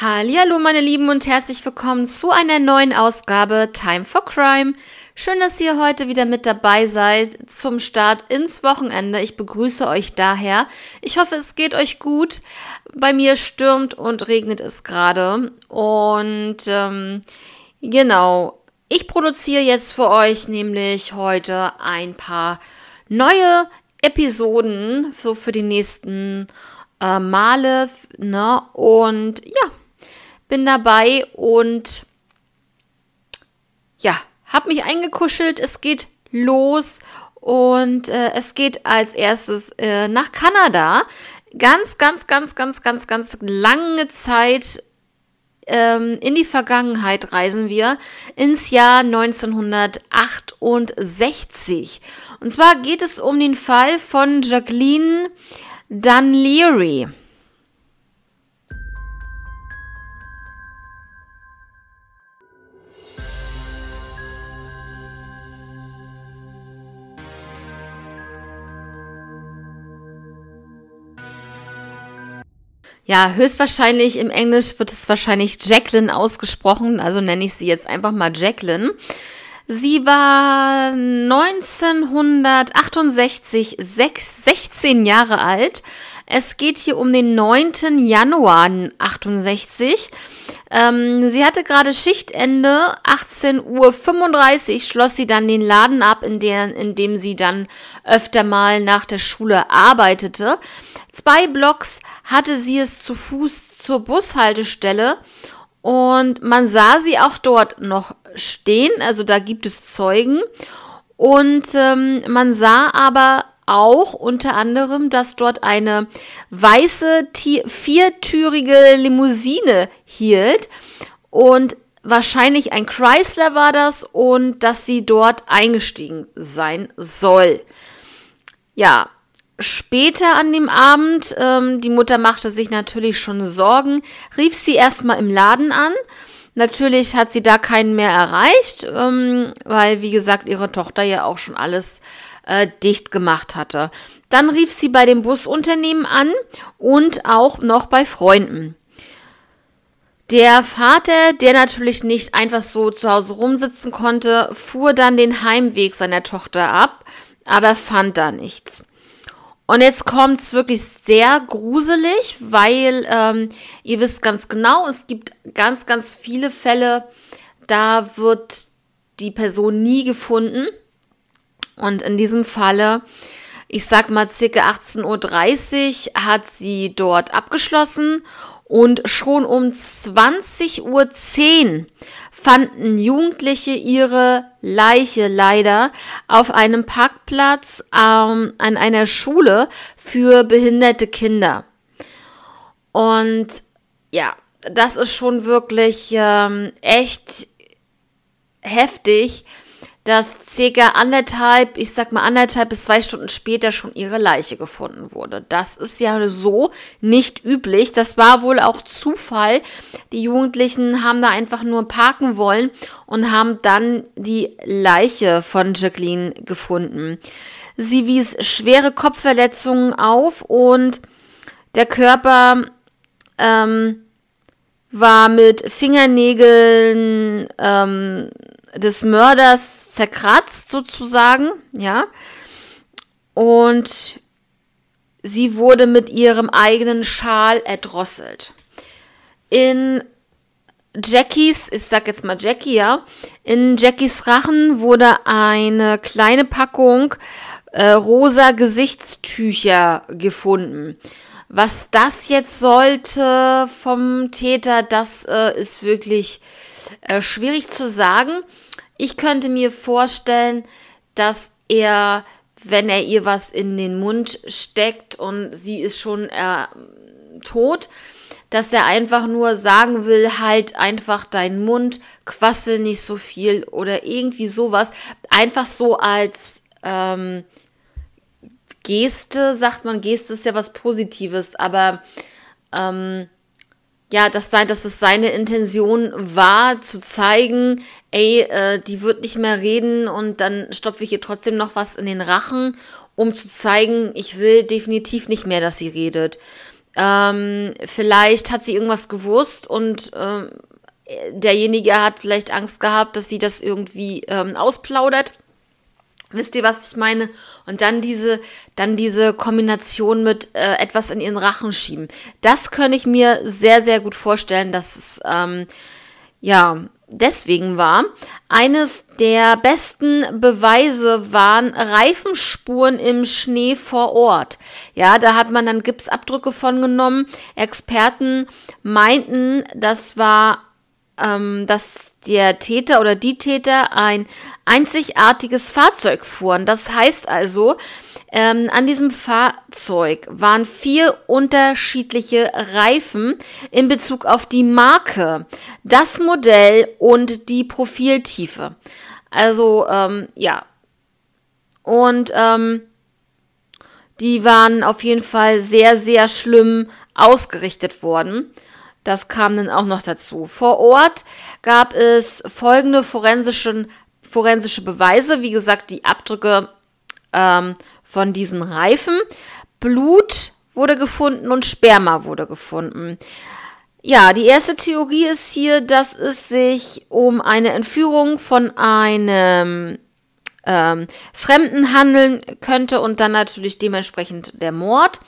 Hallo meine Lieben und herzlich willkommen zu einer neuen Ausgabe Time for Crime. Schön, dass ihr heute wieder mit dabei seid zum Start ins Wochenende. Ich begrüße euch daher. Ich hoffe, es geht euch gut. Bei mir stürmt und regnet es gerade. Und ähm, genau, ich produziere jetzt für euch nämlich heute ein paar neue Episoden so für die nächsten äh, Male. Ne? Und ja, bin dabei und ja, habe mich eingekuschelt. Es geht los und äh, es geht als erstes äh, nach Kanada. Ganz, ganz, ganz, ganz, ganz, ganz lange Zeit ähm, in die Vergangenheit reisen wir ins Jahr 1968. Und zwar geht es um den Fall von Jacqueline Dunleary. Ja, höchstwahrscheinlich im Englisch wird es wahrscheinlich Jacqueline ausgesprochen, also nenne ich sie jetzt einfach mal Jacqueline. Sie war 1968 6, 16 Jahre alt. Es geht hier um den 9. Januar 68. Ähm, sie hatte gerade Schichtende, 18.35 Uhr schloss sie dann den Laden ab, in, der, in dem sie dann öfter mal nach der Schule arbeitete. Zwei Blocks hatte sie es zu Fuß zur Bushaltestelle und man sah sie auch dort noch stehen, also da gibt es Zeugen. Und ähm, man sah aber auch unter anderem, dass dort eine weiße viertürige Limousine hielt und wahrscheinlich ein Chrysler war das und dass sie dort eingestiegen sein soll. Ja, Später an dem Abend, ähm, die Mutter machte sich natürlich schon Sorgen, rief sie erstmal im Laden an. Natürlich hat sie da keinen mehr erreicht, ähm, weil, wie gesagt, ihre Tochter ja auch schon alles äh, dicht gemacht hatte. Dann rief sie bei dem Busunternehmen an und auch noch bei Freunden. Der Vater, der natürlich nicht einfach so zu Hause rumsitzen konnte, fuhr dann den Heimweg seiner Tochter ab, aber fand da nichts. Und jetzt kommt es wirklich sehr gruselig, weil ähm, ihr wisst ganz genau, es gibt ganz, ganz viele Fälle, da wird die Person nie gefunden. Und in diesem Falle, ich sag mal circa 18.30 Uhr, hat sie dort abgeschlossen und schon um 20.10 Uhr fanden Jugendliche ihre Leiche leider auf einem Parkplatz ähm, an einer Schule für behinderte Kinder. Und ja, das ist schon wirklich ähm, echt heftig, dass circa anderthalb, ich sag mal anderthalb bis zwei Stunden später schon ihre Leiche gefunden wurde. Das ist ja so nicht üblich. Das war wohl auch Zufall. Die Jugendlichen haben da einfach nur parken wollen und haben dann die Leiche von Jacqueline gefunden. Sie wies schwere Kopfverletzungen auf und der Körper ähm, war mit Fingernägeln ähm, des Mörders zerkratzt sozusagen, ja. Und sie wurde mit ihrem eigenen Schal erdrosselt. In Jackies, ich sag jetzt mal Jackie, ja, in Jackies Rachen wurde eine kleine Packung äh, rosa Gesichtstücher gefunden. Was das jetzt sollte vom Täter, das äh, ist wirklich äh, schwierig zu sagen. Ich könnte mir vorstellen, dass er, wenn er ihr was in den Mund steckt und sie ist schon äh, tot, dass er einfach nur sagen will, halt einfach deinen Mund, quassel nicht so viel oder irgendwie sowas. Einfach so als ähm, Geste, sagt man, Geste ist ja was Positives, aber ähm, ja, dass, sein, dass es seine Intention war, zu zeigen, ey, äh, die wird nicht mehr reden und dann stopfe ich ihr trotzdem noch was in den Rachen, um zu zeigen, ich will definitiv nicht mehr, dass sie redet. Ähm, vielleicht hat sie irgendwas gewusst und ähm, derjenige hat vielleicht Angst gehabt, dass sie das irgendwie ähm, ausplaudert. Wisst ihr, was ich meine? Und dann diese, dann diese Kombination mit äh, etwas in ihren Rachen schieben. Das könnte ich mir sehr, sehr gut vorstellen, dass es ähm, ja deswegen war. Eines der besten Beweise waren Reifenspuren im Schnee vor Ort. Ja, da hat man dann Gipsabdrücke von genommen. Experten meinten, das war ähm, dass der Täter oder die Täter ein einzigartiges Fahrzeug fuhren. Das heißt also, ähm, an diesem Fahrzeug waren vier unterschiedliche Reifen in Bezug auf die Marke, das Modell und die Profiltiefe. Also ähm, ja. Und ähm, die waren auf jeden Fall sehr, sehr schlimm ausgerichtet worden. Das kam dann auch noch dazu. Vor Ort gab es folgende forensischen, forensische Beweise. Wie gesagt, die Abdrücke ähm, von diesen Reifen. Blut wurde gefunden und Sperma wurde gefunden. Ja, die erste Theorie ist hier, dass es sich um eine Entführung von einem ähm, Fremden handeln könnte und dann natürlich dementsprechend der Mord.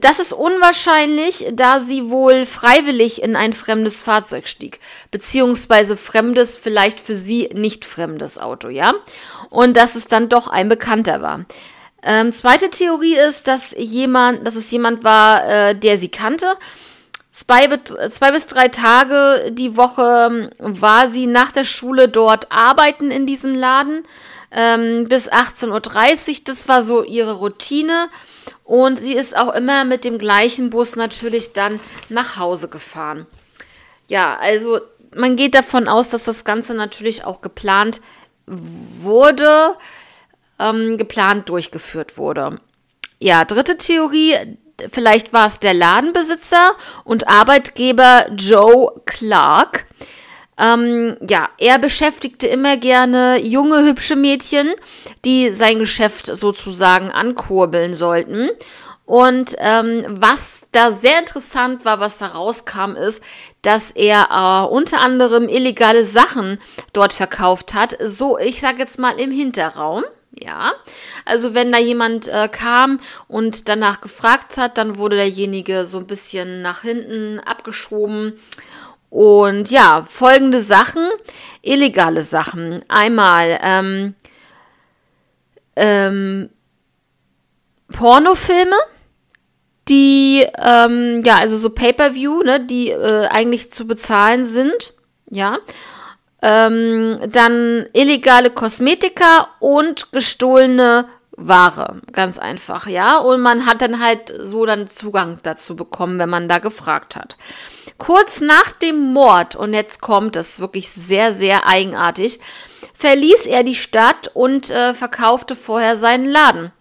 Das ist unwahrscheinlich, da sie wohl freiwillig in ein fremdes Fahrzeug stieg, beziehungsweise fremdes, vielleicht für sie nicht fremdes Auto, ja? Und dass es dann doch ein Bekannter war. Ähm, zweite Theorie ist, dass jemand, dass es jemand war, äh, der sie kannte. Zwei, zwei bis drei Tage die Woche ähm, war sie nach der Schule dort arbeiten in diesem Laden ähm, bis 18.30 Uhr. Das war so ihre Routine. Und sie ist auch immer mit dem gleichen Bus natürlich dann nach Hause gefahren. Ja, also man geht davon aus, dass das Ganze natürlich auch geplant wurde, ähm, geplant durchgeführt wurde. Ja, dritte Theorie, vielleicht war es der Ladenbesitzer und Arbeitgeber Joe Clark. Ähm, ja, er beschäftigte immer gerne junge, hübsche Mädchen, die sein Geschäft sozusagen ankurbeln sollten. Und ähm, was da sehr interessant war, was da rauskam, ist, dass er äh, unter anderem illegale Sachen dort verkauft hat. So, ich sage jetzt mal im Hinterraum. Ja, also wenn da jemand äh, kam und danach gefragt hat, dann wurde derjenige so ein bisschen nach hinten abgeschoben und ja, folgende Sachen, illegale Sachen. Einmal ähm, ähm, Pornofilme, die, ähm, ja, also so Pay-per-view, ne, die äh, eigentlich zu bezahlen sind, ja. Ähm, dann illegale Kosmetika und gestohlene Ware, ganz einfach, ja. Und man hat dann halt so dann Zugang dazu bekommen, wenn man da gefragt hat. Kurz nach dem Mord, und jetzt kommt es wirklich sehr, sehr eigenartig, verließ er die Stadt und äh, verkaufte vorher seinen Laden.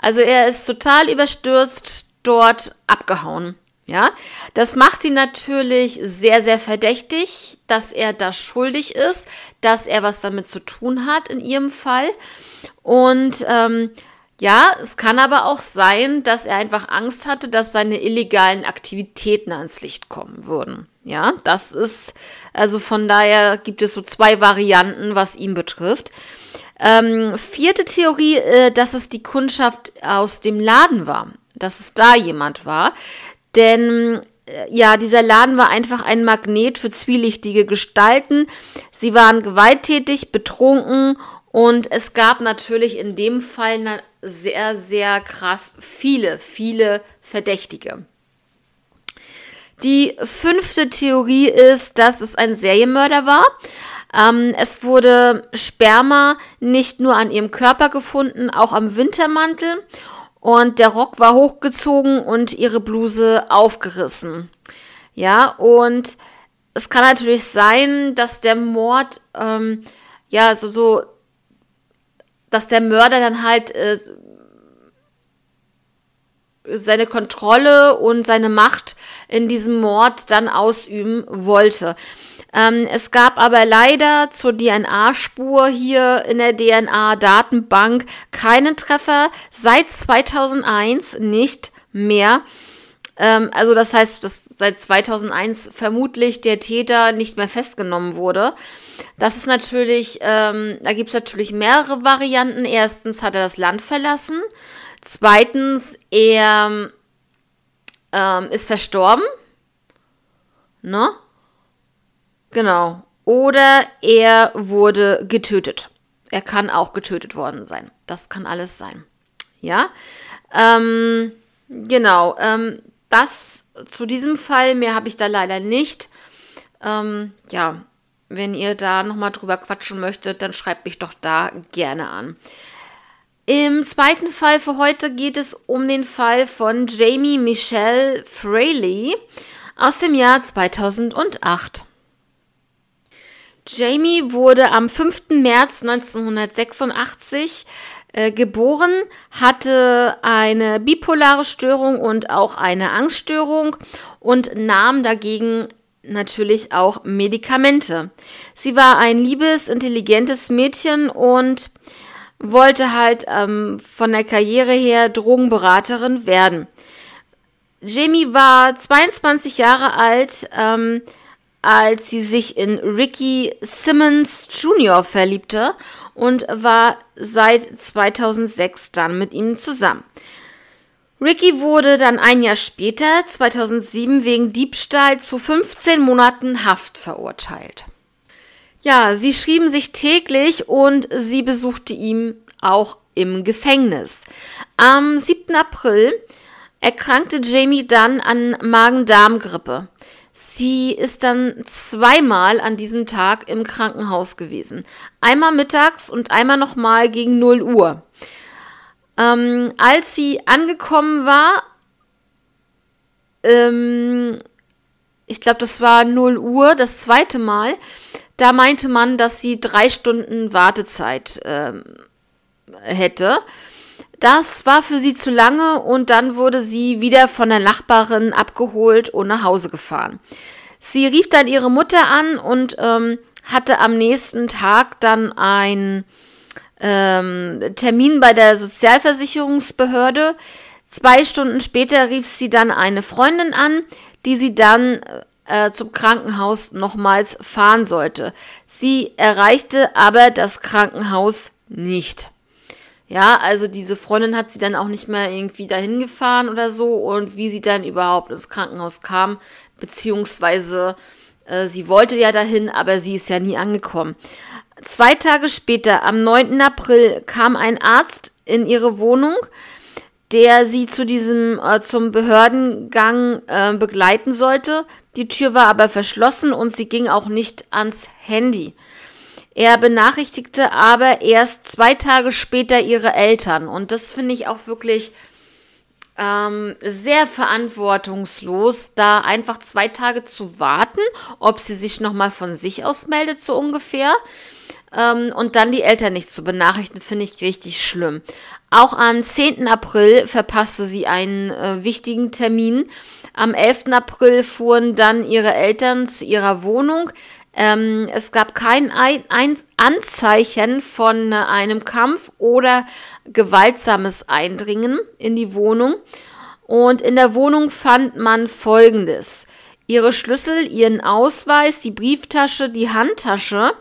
Also er ist total überstürzt dort abgehauen. Ja, das macht ihn natürlich sehr, sehr verdächtig, dass er da schuldig ist, dass er was damit zu tun hat in ihrem Fall. Und ähm, ja, es kann aber auch sein, dass er einfach Angst hatte, dass seine illegalen Aktivitäten ans Licht kommen würden. Ja, das ist, also von daher gibt es so zwei Varianten, was ihn betrifft. Ähm, vierte Theorie, äh, dass es die Kundschaft aus dem Laden war, dass es da jemand war. Denn äh, ja, dieser Laden war einfach ein Magnet für zwielichtige Gestalten. Sie waren gewalttätig, betrunken und es gab natürlich in dem Fall sehr, sehr krass viele, viele Verdächtige. Die fünfte Theorie ist, dass es ein Serienmörder war. Ähm, es wurde Sperma nicht nur an ihrem Körper gefunden, auch am Wintermantel. Und der Rock war hochgezogen und ihre Bluse aufgerissen. Ja, und es kann natürlich sein, dass der Mord, ähm, ja, so, so dass der Mörder dann halt äh, seine Kontrolle und seine Macht in diesem Mord dann ausüben wollte. Ähm, es gab aber leider zur DNA-Spur hier in der DNA-Datenbank keinen Treffer, seit 2001 nicht mehr. Ähm, also das heißt, dass seit 2001 vermutlich der Täter nicht mehr festgenommen wurde. Das ist natürlich, ähm, da gibt es natürlich mehrere Varianten. Erstens hat er das Land verlassen. Zweitens, er ähm, ist verstorben. Ne? Genau. Oder er wurde getötet. Er kann auch getötet worden sein. Das kann alles sein. Ja. Ähm, genau. Ähm, das zu diesem Fall. Mehr habe ich da leider nicht. Ähm, ja, wenn ihr da nochmal drüber quatschen möchtet, dann schreibt mich doch da gerne an. Im zweiten Fall für heute geht es um den Fall von Jamie Michelle Fraley aus dem Jahr 2008. Jamie wurde am 5. März 1986 äh, geboren, hatte eine bipolare Störung und auch eine Angststörung und nahm dagegen natürlich auch Medikamente. Sie war ein liebes, intelligentes Mädchen und wollte halt ähm, von der Karriere her Drogenberaterin werden. Jamie war 22 Jahre alt, ähm, als sie sich in Ricky Simmons Jr. verliebte und war seit 2006 dann mit ihm zusammen. Ricky wurde dann ein Jahr später, 2007, wegen Diebstahl zu 15 Monaten Haft verurteilt. Ja, sie schrieben sich täglich und sie besuchte ihn auch im Gefängnis. Am 7. April erkrankte Jamie dann an Magen-Darm-Grippe. Sie ist dann zweimal an diesem Tag im Krankenhaus gewesen. Einmal mittags und einmal nochmal gegen 0 Uhr. Ähm, als sie angekommen war, ähm, ich glaube, das war 0 Uhr, das zweite Mal, da meinte man, dass sie drei Stunden Wartezeit ähm, hätte. Das war für sie zu lange und dann wurde sie wieder von der Nachbarin abgeholt und nach Hause gefahren. Sie rief dann ihre Mutter an und ähm, hatte am nächsten Tag dann einen ähm, Termin bei der Sozialversicherungsbehörde. Zwei Stunden später rief sie dann eine Freundin an, die sie dann äh, zum Krankenhaus nochmals fahren sollte. Sie erreichte aber das Krankenhaus nicht. Ja, also diese Freundin hat sie dann auch nicht mehr irgendwie dahin gefahren oder so und wie sie dann überhaupt ins Krankenhaus kam, beziehungsweise äh, sie wollte ja dahin, aber sie ist ja nie angekommen. Zwei Tage später, am 9. April, kam ein Arzt in ihre Wohnung, der sie zu diesem äh, zum Behördengang äh, begleiten sollte. Die Tür war aber verschlossen und sie ging auch nicht ans Handy. Er benachrichtigte aber erst zwei Tage später ihre Eltern und das finde ich auch wirklich ähm, sehr verantwortungslos, da einfach zwei Tage zu warten, ob sie sich nochmal von sich aus meldet, so ungefähr. Ähm, und dann die Eltern nicht zu benachrichtigen, finde ich richtig schlimm. Auch am 10. April verpasste sie einen äh, wichtigen Termin. Am 11. April fuhren dann ihre Eltern zu ihrer Wohnung. Ähm, es gab kein ein ein Anzeichen von äh, einem Kampf oder gewaltsames Eindringen in die Wohnung. Und in der Wohnung fand man Folgendes. Ihre Schlüssel, ihren Ausweis, die Brieftasche, die Handtasche,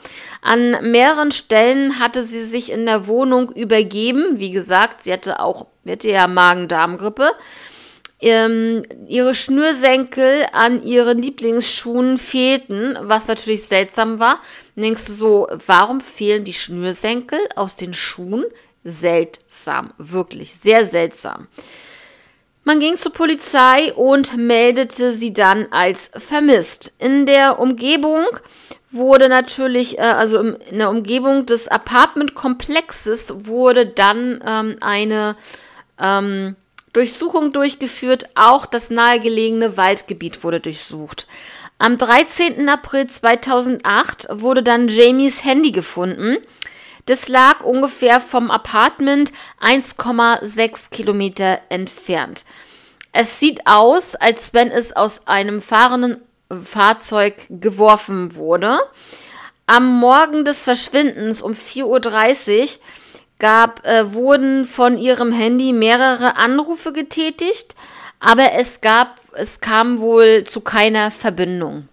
an mehreren Stellen hatte sie sich in der Wohnung übergeben. Wie gesagt, sie hatte auch, hatte ja Magen-Darm-Grippe. Ähm, ihre Schnürsenkel an ihren Lieblingsschuhen fehlten, was natürlich seltsam war. Dann denkst du so, warum fehlen die Schnürsenkel aus den Schuhen? Seltsam, wirklich, sehr seltsam. Man ging zur Polizei und meldete sie dann als vermisst. In der Umgebung wurde natürlich, äh, also im, in der Umgebung des Apartmentkomplexes wurde dann ähm, eine ähm, Durchsuchung durchgeführt. Auch das nahegelegene Waldgebiet wurde durchsucht. Am 13. April 2008 wurde dann Jamies Handy gefunden. Das lag ungefähr vom Apartment 1,6 Kilometer entfernt. Es sieht aus, als wenn es aus einem fahrenden Fahrzeug geworfen wurde. Am Morgen des Verschwindens um 4.30 Uhr gab, äh, wurden von ihrem Handy mehrere Anrufe getätigt, aber es gab es kam wohl zu keiner Verbindung.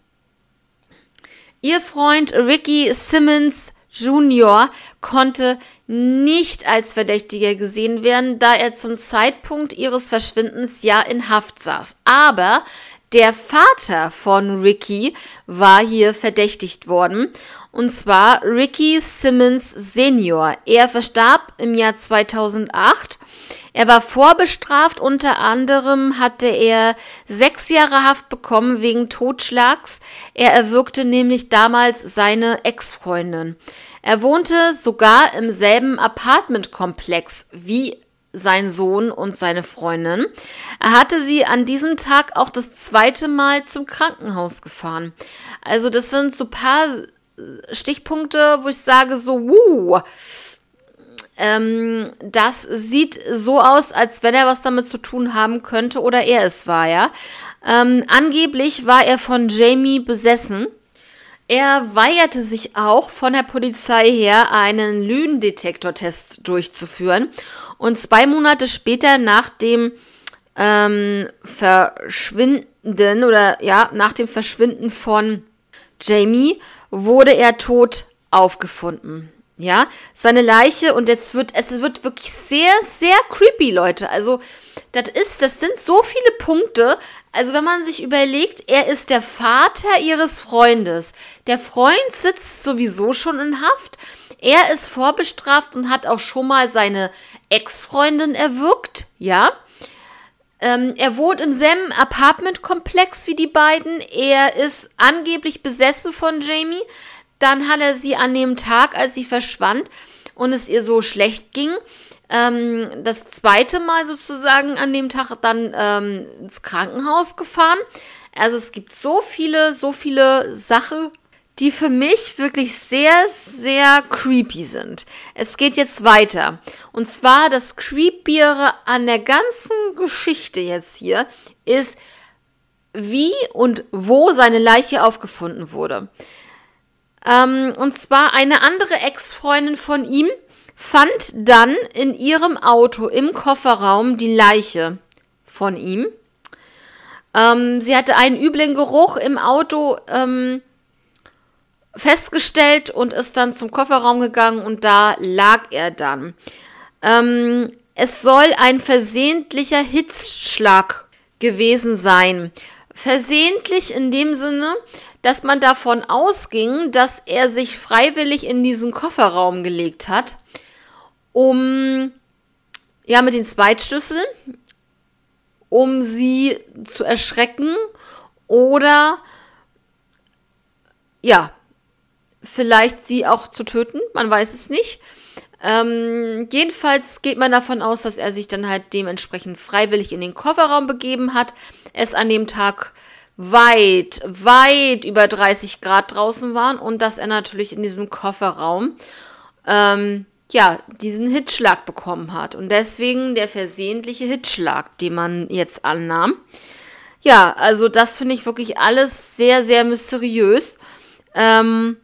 Ihr Freund Ricky Simmons Jr. konnte nicht als Verdächtiger gesehen werden, da er zum Zeitpunkt ihres Verschwindens ja in Haft saß. Aber der Vater von Ricky war hier verdächtigt worden, und zwar Ricky Simmons Senior. Er verstarb im Jahr 2008 er war vorbestraft, unter anderem hatte er sechs Jahre Haft bekommen wegen Totschlags. Er erwürgte nämlich damals seine Ex-Freundin. Er wohnte sogar im selben Apartmentkomplex wie sein Sohn und seine Freundin. Er hatte sie an diesem Tag auch das zweite Mal zum Krankenhaus gefahren. Also das sind so paar Stichpunkte, wo ich sage so, wuh, ähm, das sieht so aus, als wenn er was damit zu tun haben könnte oder er es war, ja. Ähm, angeblich war er von Jamie besessen. Er weigerte sich auch von der Polizei her, einen Lügendetektortest durchzuführen. Und zwei Monate später, nach dem ähm, Verschwinden oder ja, nach dem Verschwinden von Jamie, wurde er tot aufgefunden. Ja, seine Leiche und jetzt wird es wird wirklich sehr sehr creepy, Leute. Also das ist, das sind so viele Punkte. Also wenn man sich überlegt, er ist der Vater ihres Freundes. Der Freund sitzt sowieso schon in Haft. Er ist vorbestraft und hat auch schon mal seine Ex-Freundin erwürgt, ja. Ähm, er wohnt im selben Apartmentkomplex wie die beiden. Er ist angeblich besessen von Jamie. Dann hat er sie an dem Tag, als sie verschwand und es ihr so schlecht ging, ähm, das zweite Mal sozusagen an dem Tag dann ähm, ins Krankenhaus gefahren. Also es gibt so viele, so viele Sachen, die für mich wirklich sehr, sehr creepy sind. Es geht jetzt weiter. Und zwar das Creepiere an der ganzen Geschichte jetzt hier ist, wie und wo seine Leiche aufgefunden wurde. Ähm, und zwar eine andere Ex-Freundin von ihm fand dann in ihrem Auto im Kofferraum die Leiche von ihm. Ähm, sie hatte einen üblen Geruch im Auto ähm, festgestellt und ist dann zum Kofferraum gegangen und da lag er dann. Ähm, es soll ein versehentlicher Hitzschlag gewesen sein. Versehentlich in dem Sinne, dass man davon ausging, dass er sich freiwillig in diesen Kofferraum gelegt hat, um ja mit den Zweitschlüsseln, um sie zu erschrecken oder ja, vielleicht sie auch zu töten, man weiß es nicht. Ähm, jedenfalls geht man davon aus, dass er sich dann halt dementsprechend freiwillig in den Kofferraum begeben hat, es an dem Tag weit, weit über 30 Grad draußen waren und dass er natürlich in diesem Kofferraum ähm, ja diesen Hitschlag bekommen hat und deswegen der versehentliche Hitschlag, den man jetzt annahm. Ja, also das finde ich wirklich alles sehr, sehr mysteriös. Ähm,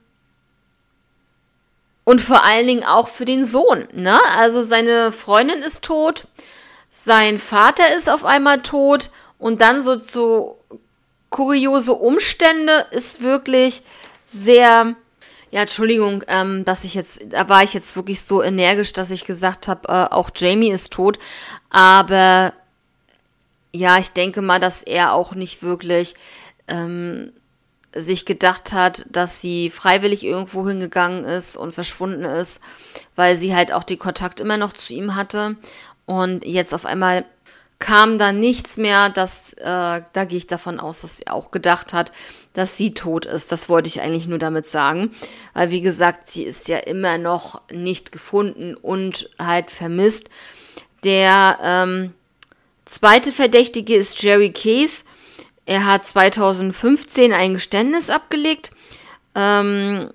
und vor allen Dingen auch für den Sohn. Ne? Also seine Freundin ist tot, sein Vater ist auf einmal tot und dann so zu kuriose Umstände ist wirklich sehr. Ja, Entschuldigung, ähm, dass ich jetzt, da war ich jetzt wirklich so energisch, dass ich gesagt habe, äh, auch Jamie ist tot. Aber ja, ich denke mal, dass er auch nicht wirklich ähm, sich gedacht hat, dass sie freiwillig irgendwo hingegangen ist und verschwunden ist, weil sie halt auch den Kontakt immer noch zu ihm hatte. Und jetzt auf einmal kam da nichts mehr. Das, äh, da gehe ich davon aus, dass sie auch gedacht hat, dass sie tot ist. Das wollte ich eigentlich nur damit sagen. Weil, wie gesagt, sie ist ja immer noch nicht gefunden und halt vermisst. Der ähm, zweite Verdächtige ist Jerry Case. Er hat 2015 ein Geständnis abgelegt. Ähm,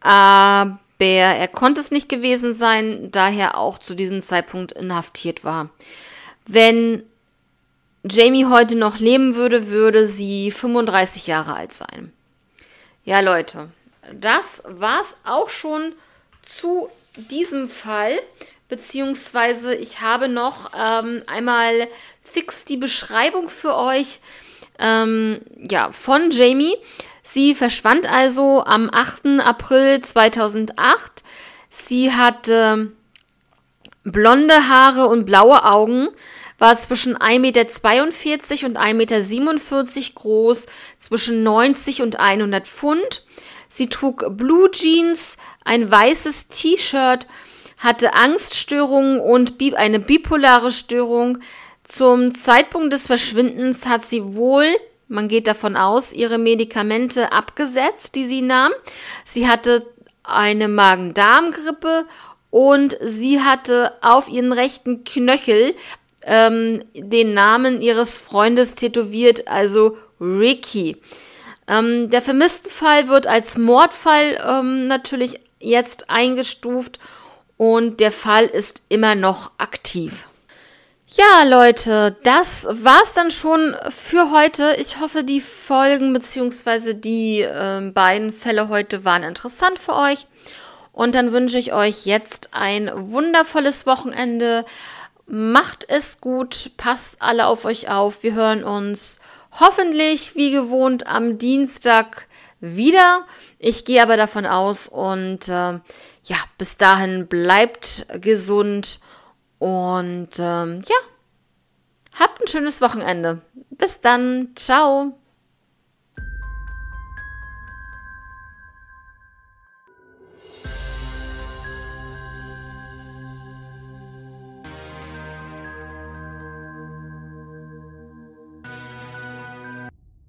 aber er konnte es nicht gewesen sein, daher auch zu diesem Zeitpunkt inhaftiert war. Wenn Jamie heute noch leben würde, würde sie 35 Jahre alt sein. Ja, Leute, das war's auch schon zu diesem Fall. beziehungsweise ich habe noch ähm, einmal fix die Beschreibung für euch ähm, ja, von Jamie. Sie verschwand also am 8. April 2008. Sie hatte blonde Haare und blaue Augen, war zwischen 1,42 Meter und 1,47 Meter groß, zwischen 90 und 100 Pfund. Sie trug Blue Jeans, ein weißes T-Shirt, hatte Angststörungen und eine bipolare Störung. Zum Zeitpunkt des Verschwindens hat sie wohl, man geht davon aus, ihre Medikamente abgesetzt, die sie nahm. Sie hatte eine Magen-Darm-Grippe und sie hatte auf ihren rechten Knöchel ähm, den Namen ihres Freundes tätowiert, also Ricky. Ähm, der Fall wird als Mordfall ähm, natürlich jetzt eingestuft und der Fall ist immer noch aktiv. Ja, Leute, das war's dann schon für heute. Ich hoffe, die Folgen bzw. die äh, beiden Fälle heute waren interessant für euch. Und dann wünsche ich euch jetzt ein wundervolles Wochenende. Macht es gut, passt alle auf euch auf. Wir hören uns hoffentlich wie gewohnt am Dienstag wieder. Ich gehe aber davon aus und äh, ja, bis dahin bleibt gesund und ähm, ja, habt ein schönes Wochenende. Bis dann, ciao.